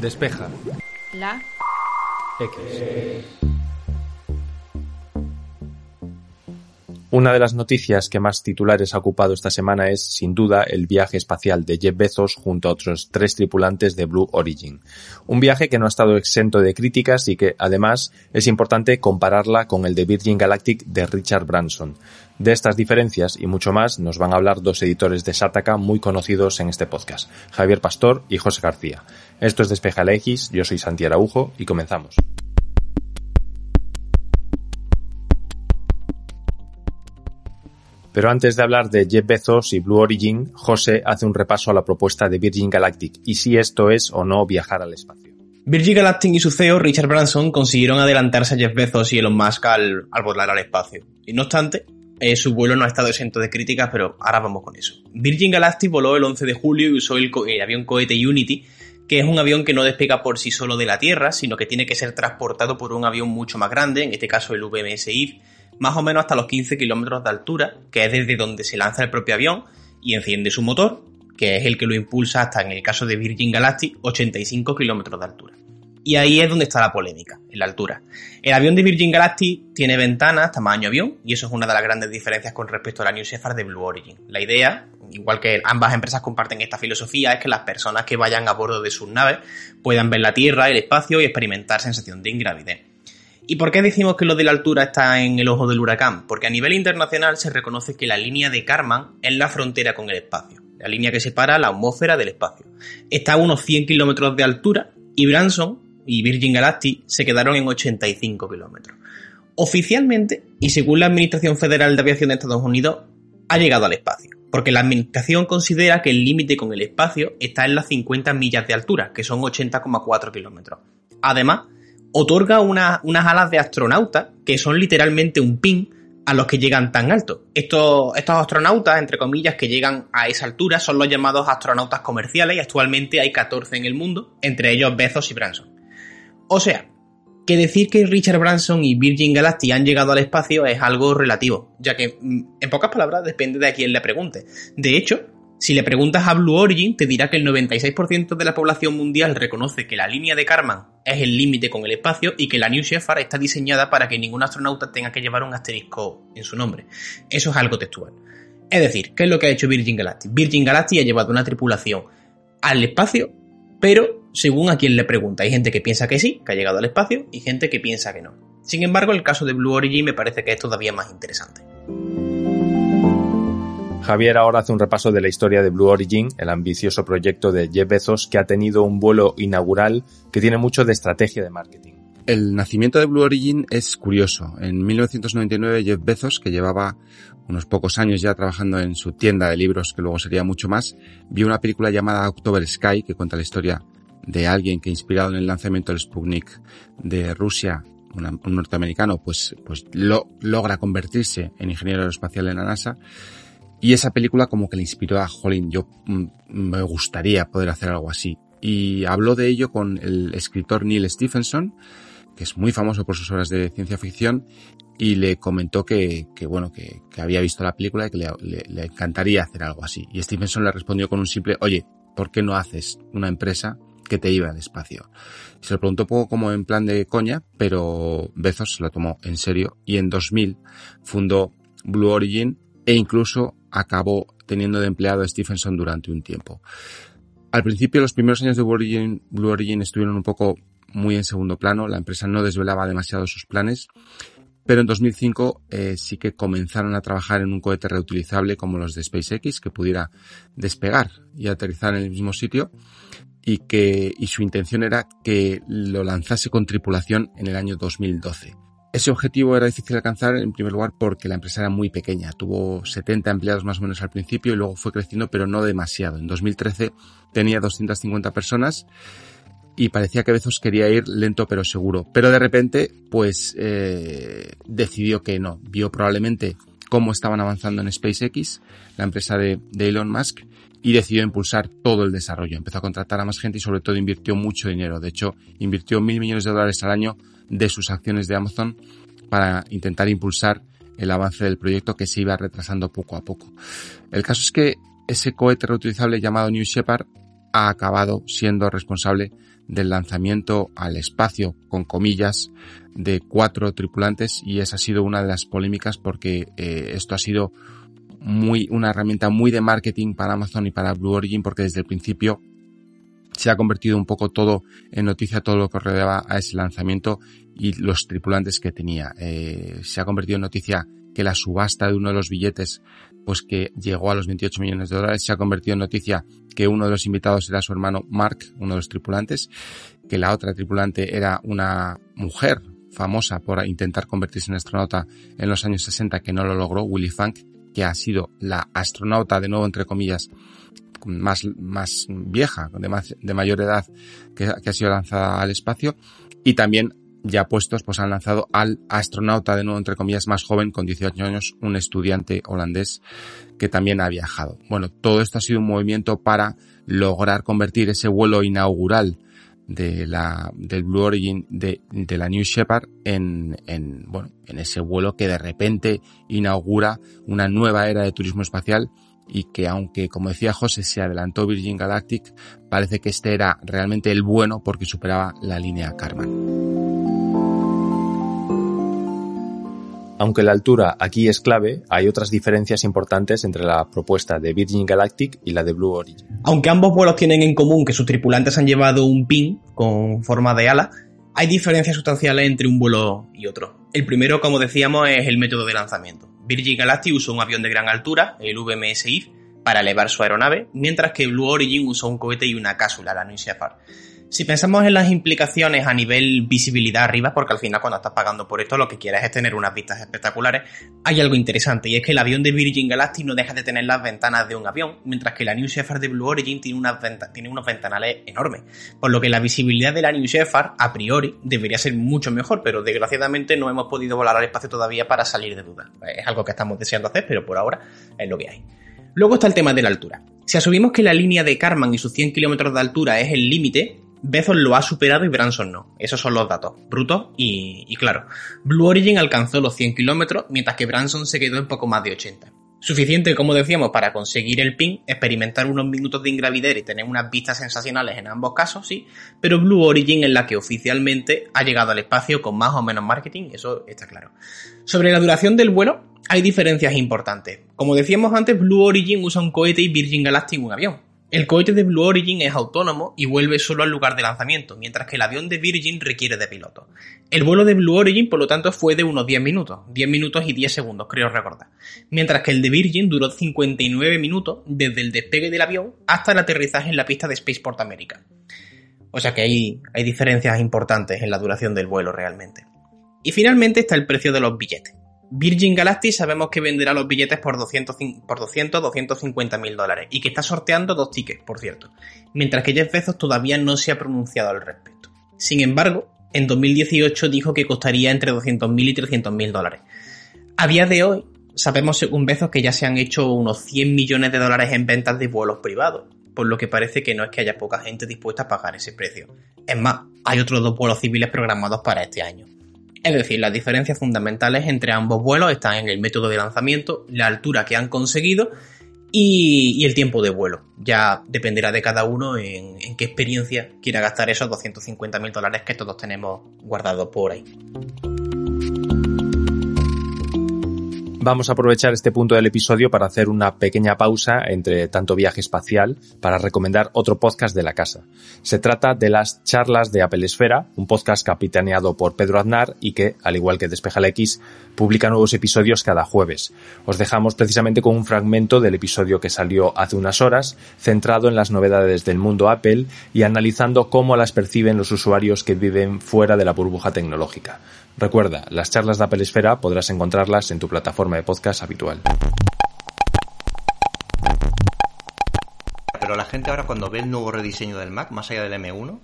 Despeja. La. X. Una de las noticias que más titulares ha ocupado esta semana es, sin duda, el viaje espacial de Jeff Bezos junto a otros tres tripulantes de Blue Origin. Un viaje que no ha estado exento de críticas y que, además, es importante compararla con el de Virgin Galactic de Richard Branson. De estas diferencias y mucho más nos van a hablar dos editores de Sataka muy conocidos en este podcast, Javier Pastor y José García. Esto es Despeja la X, yo soy Santi Araujo y comenzamos. Pero antes de hablar de Jeff Bezos y Blue Origin, José hace un repaso a la propuesta de Virgin Galactic y si esto es o no viajar al espacio. Virgin Galactic y su CEO, Richard Branson, consiguieron adelantarse a Jeff Bezos y Elon Musk al, volar al espacio. Y no obstante, eh, su vuelo no ha estado exento de críticas, pero ahora vamos con eso. Virgin Galactic voló el 11 de julio y usó el, el avión cohete Unity, que es un avión que no despega por sí solo de la Tierra, sino que tiene que ser transportado por un avión mucho más grande, en este caso el VMS IF, más o menos hasta los 15 kilómetros de altura, que es desde donde se lanza el propio avión y enciende su motor, que es el que lo impulsa hasta, en el caso de Virgin Galactic, 85 kilómetros de altura. Y ahí es donde está la polémica, en la altura. El avión de Virgin Galactic tiene ventanas tamaño avión, y eso es una de las grandes diferencias con respecto a la New Shepard de Blue Origin. La idea, igual que ambas empresas comparten esta filosofía, es que las personas que vayan a bordo de sus naves puedan ver la Tierra, el espacio y experimentar sensación de ingravidez. ¿Y por qué decimos que lo de la altura está en el ojo del huracán? Porque a nivel internacional se reconoce que la línea de Karman es la frontera con el espacio, la línea que separa la atmósfera del espacio. Está a unos 100 kilómetros de altura y Branson y Virgin Galactic se quedaron en 85 kilómetros. Oficialmente, y según la Administración Federal de Aviación de Estados Unidos, ha llegado al espacio, porque la Administración considera que el límite con el espacio está en las 50 millas de altura, que son 80,4 kilómetros. Además, otorga unas alas de astronauta que son literalmente un pin a los que llegan tan alto. Estos, estos astronautas, entre comillas, que llegan a esa altura son los llamados astronautas comerciales y actualmente hay 14 en el mundo, entre ellos Bezos y Branson. O sea, que decir que Richard Branson y Virgin Galactic han llegado al espacio es algo relativo, ya que, mm, en pocas palabras, depende de a quién le pregunte. De hecho, si le preguntas a Blue Origin, te dirá que el 96% de la población mundial reconoce que la línea de Karman es el límite con el espacio y que la New Shepard está diseñada para que ningún astronauta tenga que llevar un asterisco en su nombre. Eso es algo textual. Es decir, ¿qué es lo que ha hecho Virgin Galactic? Virgin Galactic ha llevado una tripulación al espacio, pero según a quien le pregunta. Hay gente que piensa que sí, que ha llegado al espacio, y gente que piensa que no. Sin embargo, el caso de Blue Origin me parece que es todavía más interesante. Javier ahora hace un repaso de la historia de Blue Origin, el ambicioso proyecto de Jeff Bezos que ha tenido un vuelo inaugural que tiene mucho de estrategia de marketing. El nacimiento de Blue Origin es curioso. En 1999 Jeff Bezos, que llevaba unos pocos años ya trabajando en su tienda de libros, que luego sería mucho más, vio una película llamada October Sky, que cuenta la historia de alguien que inspirado en el lanzamiento del Sputnik de Rusia, un norteamericano, pues, pues lo, logra convertirse en ingeniero aeroespacial en la NASA y esa película como que le inspiró a Jolín, yo mm, me gustaría poder hacer algo así. Y habló de ello con el escritor Neil Stephenson, que es muy famoso por sus obras de ciencia ficción, y le comentó que, que bueno, que, que, había visto la película y que le, le, encantaría hacer algo así. Y Stephenson le respondió con un simple, oye, ¿por qué no haces una empresa que te iba al espacio? Se lo preguntó poco como en plan de coña, pero Bezos se lo tomó en serio y en 2000 fundó Blue Origin e incluso acabó teniendo de empleado a Stephenson durante un tiempo. Al principio, los primeros años de Blue Origin, estuvieron un poco muy en segundo plano, la empresa no desvelaba demasiado sus planes, pero en 2005 eh, sí que comenzaron a trabajar en un cohete reutilizable como los de SpaceX que pudiera despegar y aterrizar en el mismo sitio y que y su intención era que lo lanzase con tripulación en el año 2012. Ese objetivo era difícil de alcanzar en primer lugar porque la empresa era muy pequeña. Tuvo 70 empleados más o menos al principio y luego fue creciendo pero no demasiado. En 2013 tenía 250 personas y parecía que Bezos quería ir lento pero seguro. Pero de repente pues eh, decidió que no. Vio probablemente cómo estaban avanzando en SpaceX, la empresa de, de Elon Musk, y decidió impulsar todo el desarrollo. Empezó a contratar a más gente y sobre todo invirtió mucho dinero. De hecho, invirtió mil millones de dólares al año de sus acciones de Amazon para intentar impulsar el avance del proyecto que se iba retrasando poco a poco. El caso es que ese cohete reutilizable llamado New Shepard ha acabado siendo responsable del lanzamiento al espacio, con comillas, de cuatro tripulantes y esa ha sido una de las polémicas porque eh, esto ha sido muy, una herramienta muy de marketing para Amazon y para Blue Origin porque desde el principio se ha convertido un poco todo en noticia, todo lo que rodeaba a ese lanzamiento y los tripulantes que tenía. Eh, se ha convertido en noticia que la subasta de uno de los billetes, pues que llegó a los 28 millones de dólares, se ha convertido en noticia que uno de los invitados era su hermano Mark, uno de los tripulantes, que la otra tripulante era una mujer famosa por intentar convertirse en astronauta en los años 60 que no lo logró, Willy Funk, que ha sido la astronauta de nuevo entre comillas más, más vieja, de, más, de mayor edad que, que ha sido lanzada al espacio y también ya puestos, pues han lanzado al astronauta de nuevo, entre comillas, más joven, con 18 años, un estudiante holandés que también ha viajado. Bueno, todo esto ha sido un movimiento para lograr convertir ese vuelo inaugural de la, del Blue Origin de, de la New Shepard en, en, bueno, en ese vuelo que de repente inaugura una nueva era de turismo espacial y que aunque, como decía José, se adelantó Virgin Galactic, parece que este era realmente el bueno porque superaba la línea Karman. Aunque la altura aquí es clave, hay otras diferencias importantes entre la propuesta de Virgin Galactic y la de Blue Origin. Aunque ambos vuelos tienen en común que sus tripulantes han llevado un pin con forma de ala, hay diferencias sustanciales entre un vuelo y otro. El primero, como decíamos, es el método de lanzamiento. Virgin Galactic usó un avión de gran altura, el VMS-IF, para elevar su aeronave, mientras que Blue Origin usó un cohete y una cápsula, la New Shepard. Si pensamos en las implicaciones a nivel visibilidad arriba, porque al final cuando estás pagando por esto lo que quieres es tener unas vistas espectaculares, hay algo interesante y es que el avión de Virgin Galactic no deja de tener las ventanas de un avión, mientras que la New Shepard de Blue Origin tiene, unos ventanales enormes, por lo que la visibilidad de la New Shepard a priori debería ser mucho mejor, pero desgraciadamente no hemos podido volar al espacio todavía para salir de duda. Es algo que estamos deseando hacer, pero por ahora es lo que hay. Luego está el tema de la altura. Si asumimos que la línea de Karman y sus 100 kilómetros de altura es el límite, Bezos lo ha superado y Branson no. Esos son los datos, brutos y, claro. Blue Origin alcanzó los 100 kilómetros, mientras que Branson se quedó en poco más de 80. Suficiente, como decíamos, para conseguir el pin, experimentar unos minutos de ingravidez y tener unas vistas sensacionales en ambos casos, sí, pero Blue Origin es la que oficialmente ha llegado al espacio con más o menos marketing, eso está claro. Sobre la duración del vuelo, hay diferencias importantes. Como decíamos antes, Blue Origin usa un cohete y Virgin Galactic un avión. El cohete de Blue Origin es autónomo y vuelve solo al lugar de lanzamiento, mientras que el avión de Virgin requiere de piloto. El vuelo de Blue Origin, por lo tanto, fue de unos 10 minutos, 10 minutos y 10 segundos, creo recordar. Mientras que el de Virgin duró 59 minutos desde el despegue del avión hasta el aterrizaje en la pista de Spaceport America. O sea que hay, hay diferencias importantes en la duración del vuelo realmente. Y finalmente está el precio de los billetes. Virgin Galactic sabemos que venderá los billetes por 200, por 200 250 mil dólares y que está sorteando dos tickets, por cierto, mientras que Jeff Bezos todavía no se ha pronunciado al respecto. Sin embargo, en 2018 dijo que costaría entre 200 mil y 300 mil dólares. A día de hoy, sabemos según Bezos que ya se han hecho unos 100 millones de dólares en ventas de vuelos privados, por lo que parece que no es que haya poca gente dispuesta a pagar ese precio. Es más, hay otros dos vuelos civiles programados para este año. Es decir, las diferencias fundamentales entre ambos vuelos están en el método de lanzamiento, la altura que han conseguido y, el tiempo de vuelo. Ya dependerá de cada uno en, en qué experiencia quiera gastar esos 250 mil dólares que todos tenemos guardados por ahí. Vamos a aprovechar este punto del episodio para hacer una pequeña pausa entre tanto viaje espacial para recomendar otro podcast de la casa. Se trata de las charlas de Apple Esfera, un podcast capitaneado por Pedro Aznar y que, al igual que Despeja la X, publica nuevos episodios cada jueves. Os dejamos precisamente con un fragmento del episodio que salió hace unas horas, centrado en las novedades del mundo Apple y analizando cómo las perciben los usuarios que viven fuera de la burbuja tecnológica. Recuerda, las charlas de Apple Esfera podrás encontrarlas en tu plataforma de podcast habitual. Pero la gente ahora cuando ve el nuevo rediseño del Mac, más allá del M1,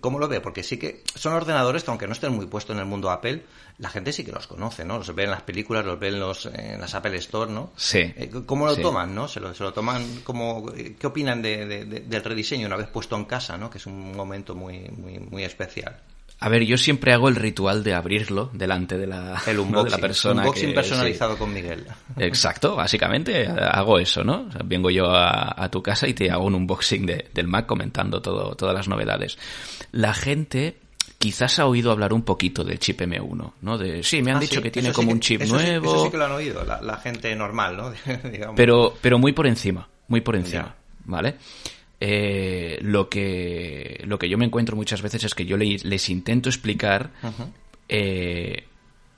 ¿cómo lo ve? Porque sí que son ordenadores que aunque no estén muy puestos en el mundo Apple, la gente sí que los conoce, ¿no? Los ve en las películas, los ve en, los, en las Apple Store, ¿no? Sí. Eh, ¿Cómo lo toman, no? Se lo, se lo toman como... ¿Qué opinan de, del rediseño una vez puesto en casa, no? Que es un momento muy, muy, muy especial. A ver, yo siempre hago el ritual de abrirlo delante de la, el ¿no? de la persona. Unboxing que, personalizado sí. con Miguel. Exacto, básicamente hago eso, ¿no? O sea, vengo yo a, a, tu casa y te hago un unboxing de, del Mac comentando todo, todas las novedades. La gente quizás ha oído hablar un poquito del chip M1, ¿no? De, sí, me han Ah, dicho sí, que tiene sí como que- un chip eso sí- nuevo. eso sí que lo han oído, la, la gente normal, ¿no? Pero, pero muy por encima, muy por encima, Ya. ¿vale? Eh, lo que lo que yo me encuentro muchas veces es que yo le- les intento explicar eh,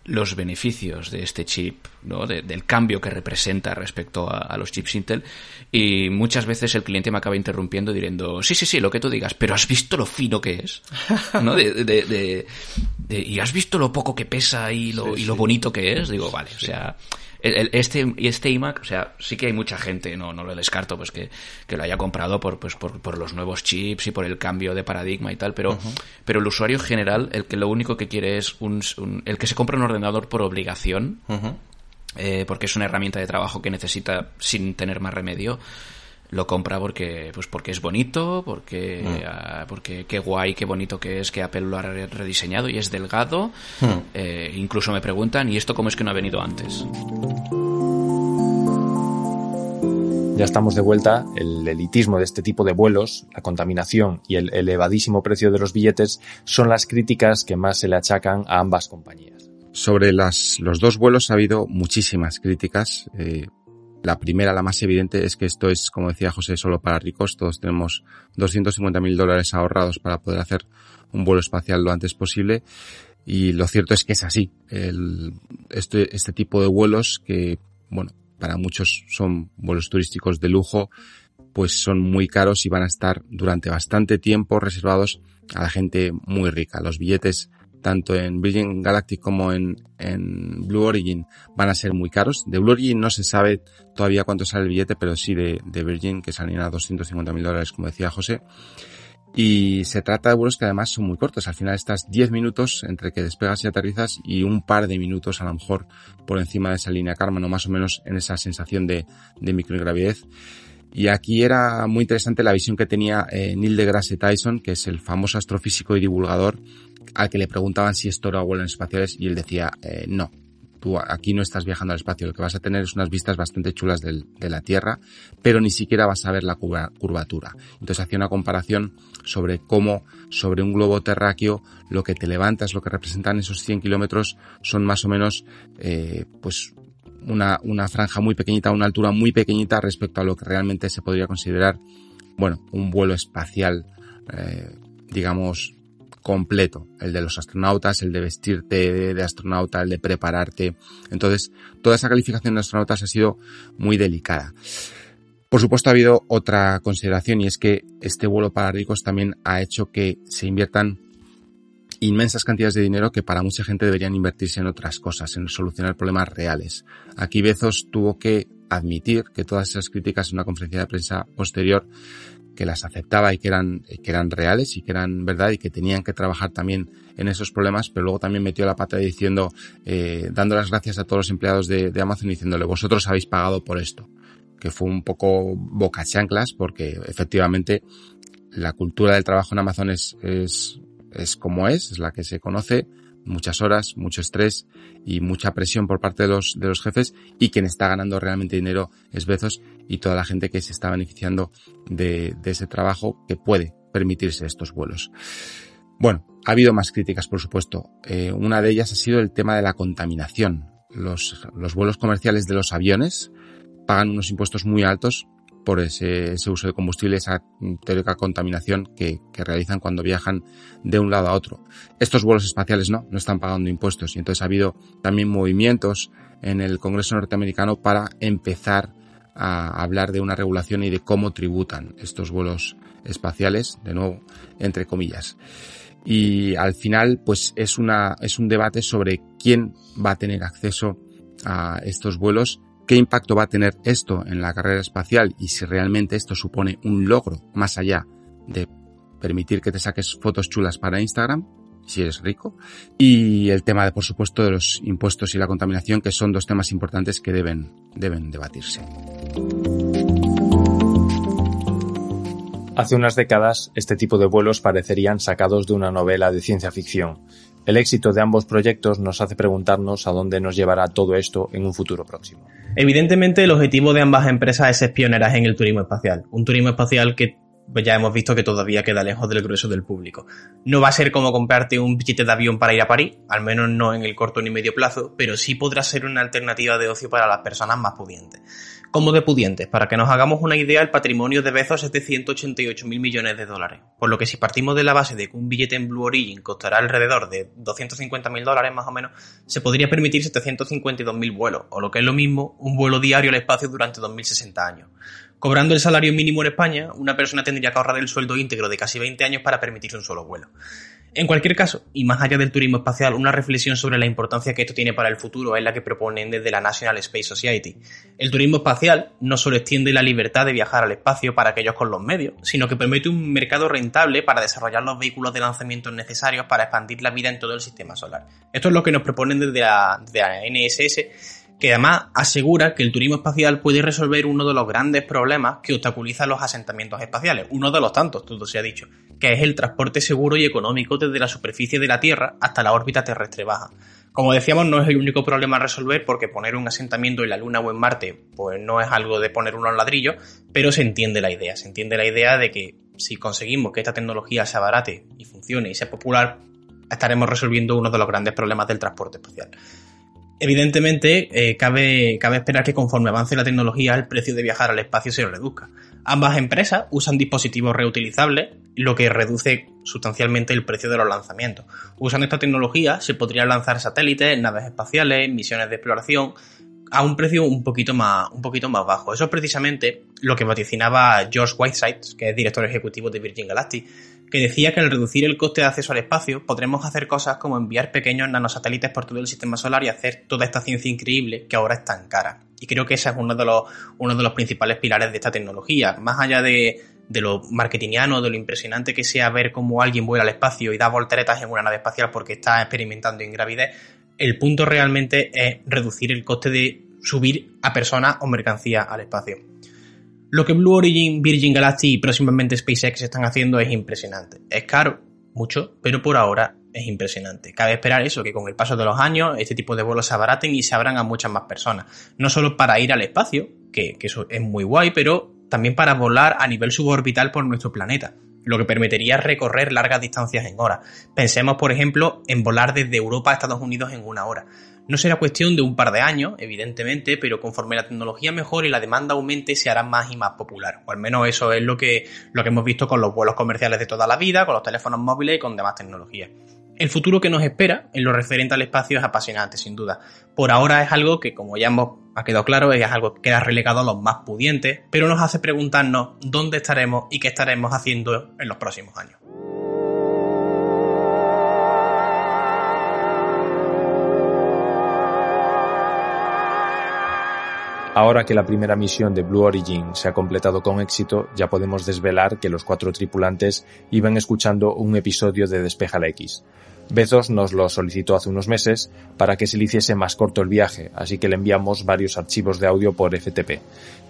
los beneficios de este chip, ¿no? De- del cambio que representa respecto a, a los chips Intel y muchas veces el cliente me acaba interrumpiendo diciendo sí sí sí lo que tú digas pero has visto lo fino que es ¿no? De, de- y has visto lo poco que pesa y lo, Sí, y lo sí. bonito que es digo vale o sea este este iMac o sea sí que hay mucha gente no no lo descarto pues que, que lo haya comprado por pues por, por los nuevos chips y por el cambio de paradigma y tal pero pero el usuario general el que lo único que quiere es un, un- el que se compra un ordenador por obligación eh, porque es una herramienta de trabajo que necesita sin tener más remedio lo compra porque pues porque es bonito porque ah, porque qué guay qué bonito que es que Apple lo ha re- rediseñado y es delgado Hmm. Eh, incluso me preguntan y esto cómo es que no ha venido antes Ya estamos de vuelta. El elitismo de este tipo de vuelos, la contaminación y el elevadísimo precio de los billetes son las críticas que más se le achacan a ambas compañías. Sobre las, los dos vuelos ha habido muchísimas críticas. Eh, la primera, la más evidente, es que esto es, como decía José, solo para ricos. Todos tenemos 250 mil dólares ahorrados para poder hacer un vuelo espacial lo antes posible. Y lo cierto es que es así. Este, este tipo de vuelos que, bueno, para muchos son vuelos turísticos de lujo, pues son muy caros y van a estar durante bastante tiempo reservados a la gente muy rica. Los billetes tanto en Virgin Galactic como en, Blue Origin van a ser muy caros. De Blue Origin no se sabe todavía cuánto sale el billete, pero sí de, Virgin, que salen a 250 mil dólares, como decía José. Y se trata de vuelos que además son muy cortos. Al final estás 10 minutos entre que despegas y aterrizas y un par de minutos a lo mejor por encima de esa línea Karman o más o menos en esa sensación de, de microgravidez. Y aquí era muy interesante la visión que tenía eh, Neil deGrasse Tyson, que es el famoso astrofísico y divulgador, al que le preguntaban si esto era vuelos espaciales y él decía, eh, no, tú aquí no estás viajando al espacio, lo que vas a tener es unas vistas bastante chulas de la Tierra, pero ni siquiera vas a ver la curva- curvatura. Entonces hacía una comparación sobre cómo sobre un globo terráqueo lo que te levantas, lo que representan esos 100 kilómetros son más o menos eh, pues una, una franja muy pequeñita, una altura muy pequeñita respecto a lo que realmente se podría considerar, bueno, un vuelo espacial, eh, digamos, completo. El de los astronautas, el de vestirte de, astronauta, el de prepararte. Entonces, toda esa calificación de astronautas ha sido muy delicada. Por supuesto, ha habido otra consideración y es que este vuelo para ricos también ha hecho que se inviertan inmensas cantidades de dinero que para mucha gente deberían invertirse en otras cosas, en solucionar problemas reales. Aquí Bezos tuvo que admitir que todas esas críticas en una conferencia de prensa posterior que las aceptaba y que eran, que eran reales y que eran verdad y que tenían que trabajar también en esos problemas, pero luego también metió la pata diciendo, eh, dando las gracias a todos los empleados de, de Amazon diciéndole, vosotros habéis pagado por esto, que fue un poco boca chanclas porque efectivamente la cultura del trabajo en Amazon es, es, es como es, es la que se conoce, muchas horas, mucho estrés y mucha presión por parte de los, de los jefes y quien está ganando realmente dinero es Bezos y toda la gente que se está beneficiando de, ese trabajo que puede permitirse estos vuelos. Bueno, ha habido más críticas, por supuesto. Eh, una de ellas ha sido el tema de la contaminación. Los, los vuelos comerciales de los aviones pagan unos impuestos muy altos por ese, uso de combustible, esa teórica contaminación que, que, realizan cuando viajan de un lado a otro. Estos vuelos espaciales no, no están pagando impuestos y entonces ha habido también movimientos en el Congreso norteamericano para empezar a hablar de una regulación y de cómo tributan estos vuelos espaciales, de nuevo, entre comillas. Y al final, pues es una, es un debate sobre quién va a tener acceso a estos vuelos qué impacto va a tener esto en la carrera espacial y si realmente esto supone un logro más allá de permitir que te saques fotos chulas para Instagram, si eres rico, y el tema de, por supuesto, de los impuestos y la contaminación, que son dos temas importantes que deben, deben debatirse. Hace unas décadas, este tipo de vuelos parecerían sacados de una novela de ciencia ficción. El éxito de ambos proyectos nos hace preguntarnos a dónde nos llevará todo esto en un futuro próximo. Evidentemente, el objetivo de ambas empresas es ser pioneras en el turismo espacial. Un turismo espacial que pues ya hemos visto que todavía queda lejos del grueso del público. No va a ser como comprarte un billete de avión para ir a París, al menos no en el corto ni medio plazo, pero sí podrá ser una alternativa de ocio para las personas más pudientes. Como de pudientes, para que nos hagamos una idea, el patrimonio de Bezos es de 188 mil millones de dólares, por lo que si partimos de la base de que un billete en Blue Origin costará alrededor de 250 mil dólares más o menos, se podría permitir 752 mil vuelos, o lo que es lo mismo, un vuelo diario al espacio durante 2060 años. Cobrando el salario mínimo en España, una persona tendría que ahorrar el sueldo íntegro de casi 20 años para permitirse un solo vuelo. En cualquier caso, y más allá del turismo espacial, una reflexión sobre la importancia que esto tiene para el futuro es la que proponen desde la National Space Society. El turismo espacial no solo extiende la libertad de viajar al espacio para aquellos con los medios, sino que permite un mercado rentable para desarrollar los vehículos de lanzamiento necesarios para expandir la vida en todo el sistema solar. Esto es lo que nos proponen desde la, NSS que además asegura que el turismo espacial puede resolver uno de los grandes problemas que obstaculizan los asentamientos espaciales, uno de los tantos, todo se ha dicho, que es el transporte seguro y económico desde la superficie de la Tierra hasta la órbita terrestre baja. Como decíamos, no es el único problema a resolver porque poner un asentamiento en la Luna o en Marte, pues no es algo de poner unos ladrillos, pero se entiende la idea, se entiende la idea de que si conseguimos que esta tecnología sea barate y funcione y sea popular, estaremos resolviendo uno de los grandes problemas del transporte espacial. Evidentemente, eh, cabe, cabe esperar que conforme avance la tecnología, el precio de viajar al espacio se reduzca. Ambas empresas usan dispositivos reutilizables, lo que reduce sustancialmente el precio de los lanzamientos. Usando esta tecnología, se podrían lanzar satélites, naves espaciales, misiones de exploración, a un precio un poquito más, un poquito más bajo. Eso es precisamente lo que vaticinaba George Whiteside, que es director ejecutivo de Virgin Galactic, que decía que al reducir el coste de acceso al espacio podremos hacer cosas como enviar pequeños nanosatélites por todo el sistema solar y hacer toda esta ciencia increíble que ahora es tan cara. Y creo que ese es uno de los, uno de los principales pilares de esta tecnología. Más allá de, de lo marketingiano, de lo impresionante que sea ver cómo alguien vuela al espacio y da volteretas en una nave espacial porque está experimentando ingravidez, el punto realmente es reducir el coste de subir a personas o mercancía al espacio. Lo que Blue Origin, Virgin Galactic y próximamente SpaceX están haciendo es impresionante. Es caro, mucho, pero por ahora es impresionante. Cabe esperar eso, que con el paso de los años este tipo de vuelos se abaraten y se abran a muchas más personas. No solo para ir al espacio, que, que eso es muy guay, pero también para volar a nivel suborbital por nuestro planeta lo que permitiría recorrer largas distancias en horas. Pensemos, por ejemplo, en volar desde Europa a Estados Unidos en una hora. No será cuestión de un par de años, evidentemente, pero conforme la tecnología mejore y la demanda aumente, se hará más y más popular. O al menos eso es lo que, lo que hemos visto con los vuelos comerciales de toda la vida, con los teléfonos móviles y con demás tecnologías. El futuro que nos espera en lo referente al espacio es apasionante, sin duda. Por ahora es algo que, como ya hemos, ha quedado claro, es algo que queda relegado a los más pudientes, pero nos hace preguntarnos dónde estaremos y qué estaremos haciendo en los próximos años. Ahora que la primera misión de Blue Origin se ha completado con éxito, ya podemos desvelar que los cuatro tripulantes iban escuchando un episodio de Despeja la X. Bezos nos lo solicitó hace unos meses para que se le hiciese más corto el viaje, así que le enviamos varios archivos de audio por FTP.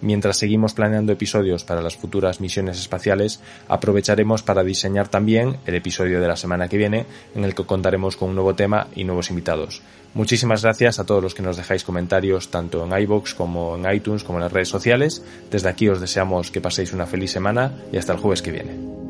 Mientras seguimos planeando episodios para las futuras misiones espaciales, aprovecharemos para diseñar también el episodio de la semana que viene, en el que contaremos con un nuevo tema y nuevos invitados. Muchísimas gracias a todos los que nos dejáis comentarios tanto en iBox como en iTunes como en las redes sociales. Desde aquí os deseamos que paséis una feliz semana y hasta el jueves que viene.